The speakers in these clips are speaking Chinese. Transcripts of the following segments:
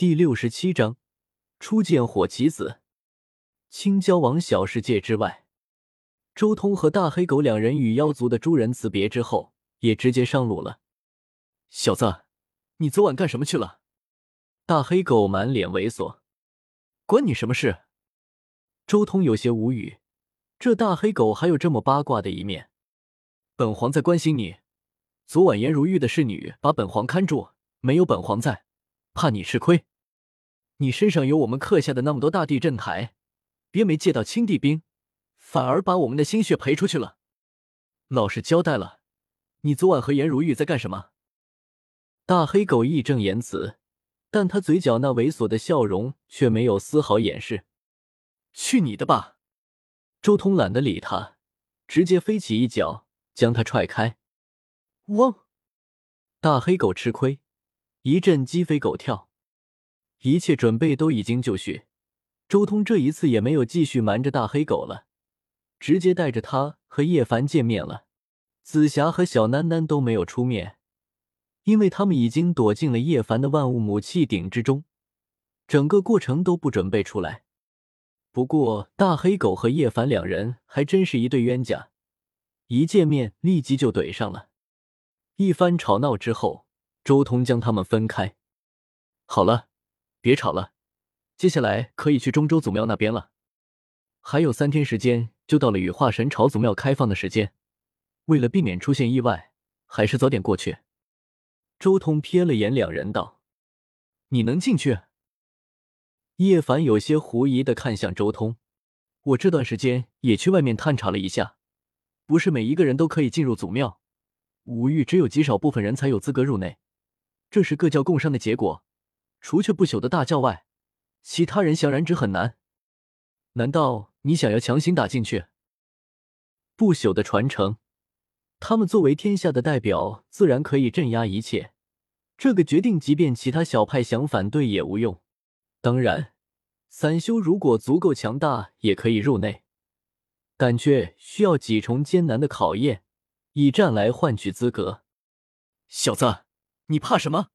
第六十七章初见火棋子。青椒王小世界之外，周通和大黑狗两人与妖族的诸人辞别之后，也直接上路了。小子，你昨晚干什么去了？大黑狗满脸猥琐。关你什么事？周通有些无语，这大黑狗还有这么八卦的一面。本皇在关心你。昨晚颜如玉的侍女把本皇看住，没有本皇在，怕你吃亏。你身上有我们刻下的那么多大地震台，别没借到青帝兵，反而把我们的心血赔出去了。老实交代了，你昨晚和颜如玉在干什么？大黑狗义正言辞，但他嘴角那猥琐的笑容却没有丝毫掩饰。去你的吧！周通懒得理他，直接飞起一脚将他踹开。汪！大黑狗吃亏，一阵鸡飞狗跳。一切准备都已经就绪，周通这一次也没有继续瞒着大黑狗了，直接带着他和叶凡见面了。紫霞和小囡囡都没有出面，因为他们已经躲进了叶凡的万物母气鼎之中，整个过程都不准备出来。不过大黑狗和叶凡两人还真是一对冤家，一见面立即就怼上了。一番吵闹之后，周通将他们分开。好了。别吵了，接下来可以去中州祖庙那边了。还有三天时间就到了羽化神朝祖庙开放的时间，为了避免出现意外，还是早点过去。周通瞥了眼两人，道：“你能进去？”叶凡有些狐疑的看向周通：“我这段时间也去外面探查了一下，不是每一个人都可以进入祖庙，五域只有极少部分人才有资格入内，这是各教共商的结果。”除却不朽的大教外，其他人想染指很难。难道你想要强行打进去？不朽的传承，他们作为天下的代表，自然可以镇压一切。这个决定，即便其他小派想反对也无用。当然，散修如果足够强大，也可以入内，但却需要几重艰难的考验，以战来换取资格。小子，你怕什么？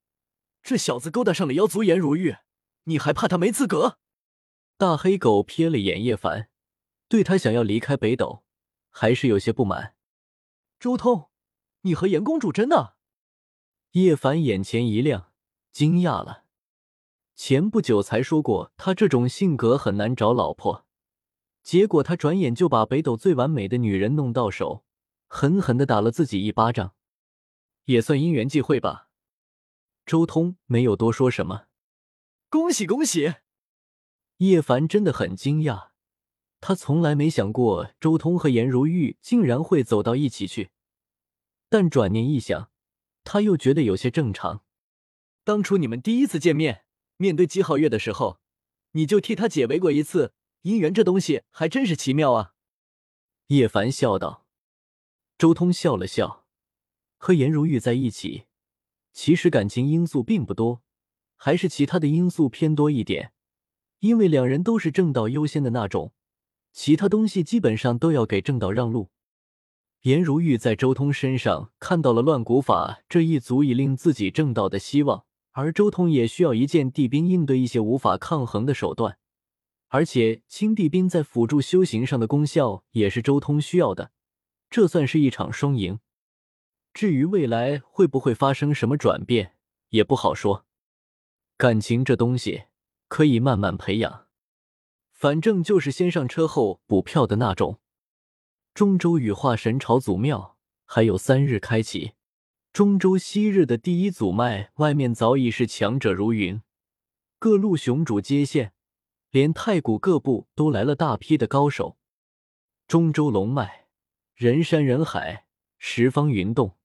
这小子勾搭上了妖族颜如玉，你还怕他没资格？大黑狗瞥了眼叶凡，对他想要离开北斗还是有些不满。周通，你和颜公主真的？叶凡眼前一亮，惊讶了。前不久才说过他这种性格很难找老婆，结果他转眼就把北斗最完美的女人弄到手，狠狠的打了自己一巴掌，也算因缘际会吧。周通没有多说什么，恭喜恭喜！叶凡真的很惊讶，他从来没想过周通和颜如玉竟然会走到一起去。但转念一想，他又觉得有些正常。当初你们第一次见面，面对姬皓月的时候，你就替他解围过一次。姻缘这东西还真是奇妙啊！叶凡笑道。周通笑了笑，和颜如玉在一起。其实感情因素并不多，还是其他的因素偏多一点。因为两人都是正道优先的那种，其他东西基本上都要给正道让路。颜如玉在周通身上看到了乱古法这一足以令自己正道的希望，而周通也需要一件地兵应对一些无法抗衡的手段，而且青地兵在辅助修行上的功效也是周通需要的，这算是一场双赢。至于未来会不会发生什么转变，也不好说。感情这东西可以慢慢培养，反正就是先上车后补票的那种。中州羽化神朝祖庙还有三日开启，中州昔日的第一祖脉外面早已是强者如云，各路雄主接线，连太古各部都来了大批的高手。中州龙脉，人山人海，十方云动。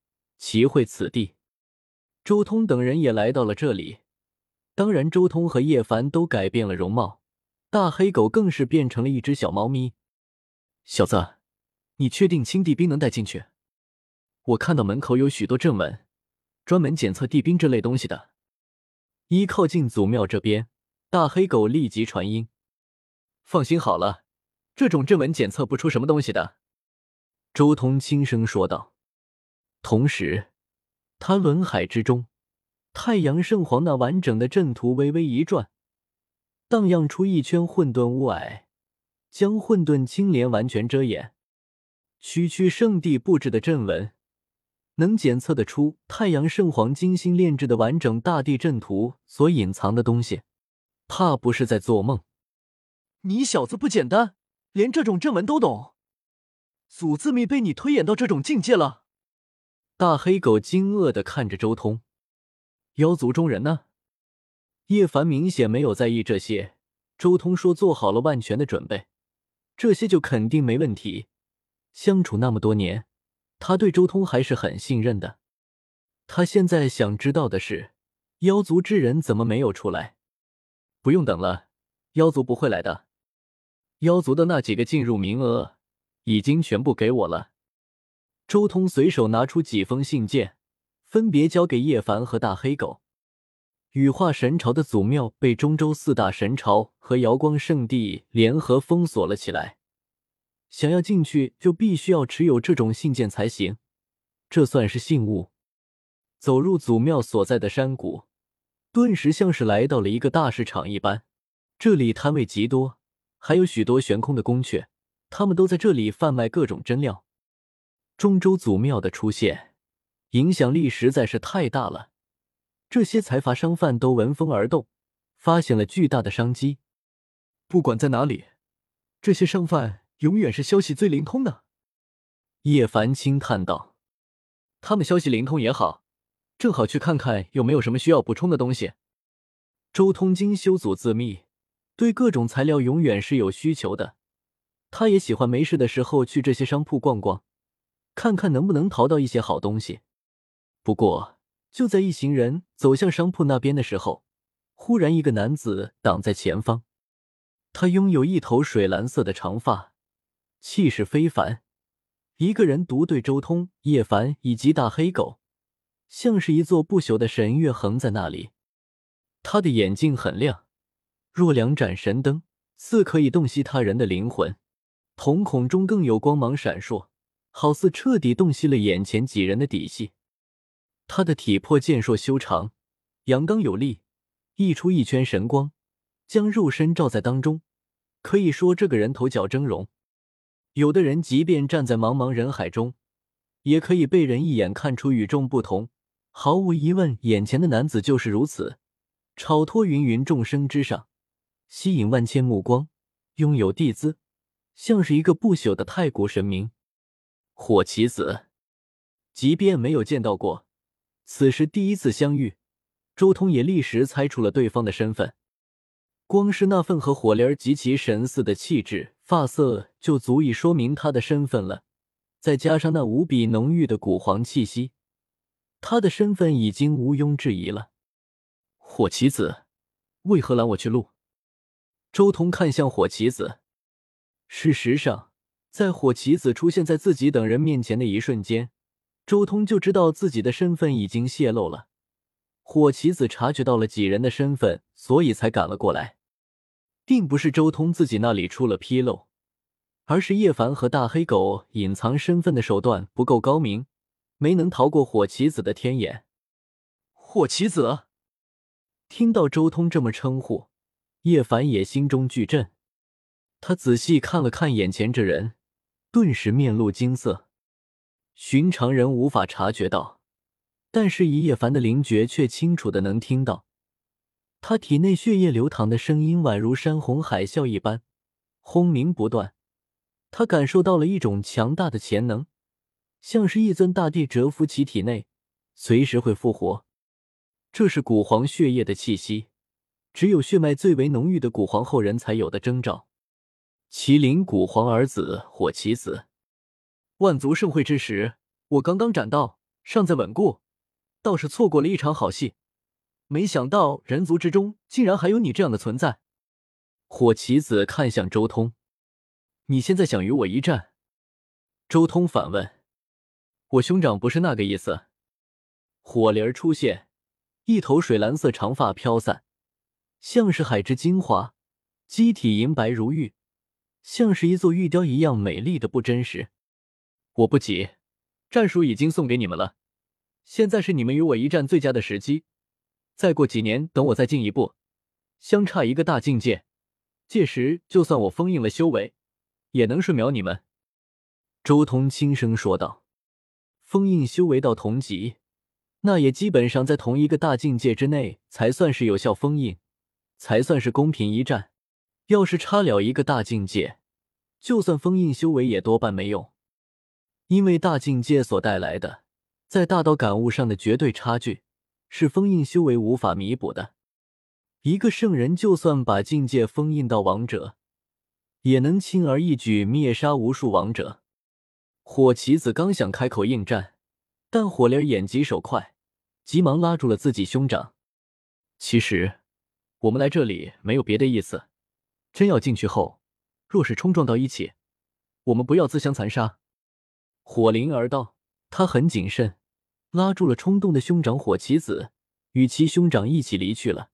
齐会此地，周通等人也来到了这里。当然，周通和叶凡都改变了容貌，大黑狗更是变成了一只小猫咪。小子，你确定青帝兵能带进去？我看到门口有许多正门，专门检测地兵这类东西的。一靠近祖庙这边，大黑狗立即传音：“放心好了，这种正门检测不出什么东西的。”周通轻声说道。同时，他轮海之中太阳圣皇那完整的阵图微微一转，荡漾出一圈混沌雾霭，将混沌青莲完全遮掩。区区圣地布置的阵纹，能检测得出太阳圣皇精心炼制的完整大地阵图所隐藏的东西，怕不是在做梦？你小子不简单，连这种阵纹都懂。祖字秘被你推演到这种境界了。大黑狗惊愕的看着周通，妖族中人呢？叶凡明显没有在意这些。周通说做好了万全的准备，这些就肯定没问题。相处那么多年，他对周通还是很信任的。他现在想知道的是，妖族之人怎么没有出来？不用等了，妖族不会来的。妖族的那几个进入名额。已经全部给我了。周通随手拿出几封信件，分别交给叶凡和大黑狗。羽化神朝的祖庙被中州四大神朝和瑶光圣地联合封锁了起来，想要进去就必须要持有这种信件才行。这算是信物。走入祖庙所在的山谷，顿时像是来到了一个大市场一般。这里摊位极多，还有许多悬空的宫阙。他们都在这里贩卖各种真料。中州祖庙的出现，影响力实在是太大了。这些财阀商贩都闻风而动，发现了巨大的商机。不管在哪里，这些商贩永远是消息最灵通的。叶凡轻叹道：“他们消息灵通也好，正好去看看有没有什么需要补充的东西。”周通经修祖自秘，对各种材料永远是有需求的。他也喜欢没事的时候去这些商铺逛逛，看看能不能淘到一些好东西。不过，就在一行人走向商铺那边的时候，忽然一个男子挡在前方。他拥有一头水蓝色的长发，气势非凡，一个人独对周通、叶凡以及大黑狗，像是一座不朽的神月横在那里。他的眼睛很亮，若两盏神灯，似可以洞悉他人的灵魂。瞳孔中更有光芒闪烁，好似彻底洞悉了眼前几人的底细。他的体魄健硕修长，阳刚有力，溢出一圈神光，将肉身罩在当中。可以说，这个人头角峥嵘。有的人即便站在茫茫人海中，也可以被人一眼看出与众不同。毫无疑问，眼前的男子就是如此，超脱芸芸众生之上，吸引万千目光，拥有帝姿。像是一个不朽的太古神明，火棋子。即便没有见到过，此时第一次相遇，周通也立时猜出了对方的身份。光是那份和火灵儿极其神似的气质、发色，就足以说明他的身份了。再加上那无比浓郁的古皇气息，他的身份已经毋庸置疑了。火棋子，为何拦我去路？周通看向火棋子。事实上，在火棋子出现在自己等人面前的一瞬间，周通就知道自己的身份已经泄露了。火棋子察觉到了几人的身份，所以才赶了过来，并不是周通自己那里出了纰漏，而是叶凡和大黑狗隐藏身份的手段不够高明，没能逃过火棋子的天眼。火棋子听到周通这么称呼，叶凡也心中巨震。他仔细看了看眼前这人，顿时面露惊色。寻常人无法察觉到，但是以叶凡的灵觉却清楚的能听到，他体内血液流淌的声音宛如山洪海啸一般，轰鸣不断。他感受到了一种强大的潜能，像是一尊大地蛰伏其体内，随时会复活。这是古皇血液的气息，只有血脉最为浓郁的古皇后人才有的征兆。麒麟古皇儿子火棋子，万族盛会之时，我刚刚斩道，尚在稳固，倒是错过了一场好戏。没想到人族之中竟然还有你这样的存在。火棋子看向周通：“你现在想与我一战？”周通反问：“我兄长不是那个意思。”火灵儿出现，一头水蓝色长发飘散，像是海之精华，机体银白如玉。像是一座玉雕一样美丽的不真实。我不急，战书已经送给你们了，现在是你们与我一战最佳的时机。再过几年，等我再进一步，相差一个大境界，届时就算我封印了修为，也能瞬秒你们。”周通轻声说道：“封印修为到同级，那也基本上在同一个大境界之内才算是有效封印，才算是公平一战。要是差了一个大境界，就算封印修为也多半没用，因为大境界所带来的在大道感悟上的绝对差距，是封印修为无法弥补的。一个圣人就算把境界封印到王者，也能轻而易举灭杀无数王者。”火棋子刚想开口应战，但火灵眼疾手快，急忙拉住了自己兄长。其实，我们来这里没有别的意思，真要进去后，若是冲撞到一起，我们不要自相残杀。火灵儿道，他很谨慎，拉住了冲动的兄长火棋子，与其兄长一起离去了。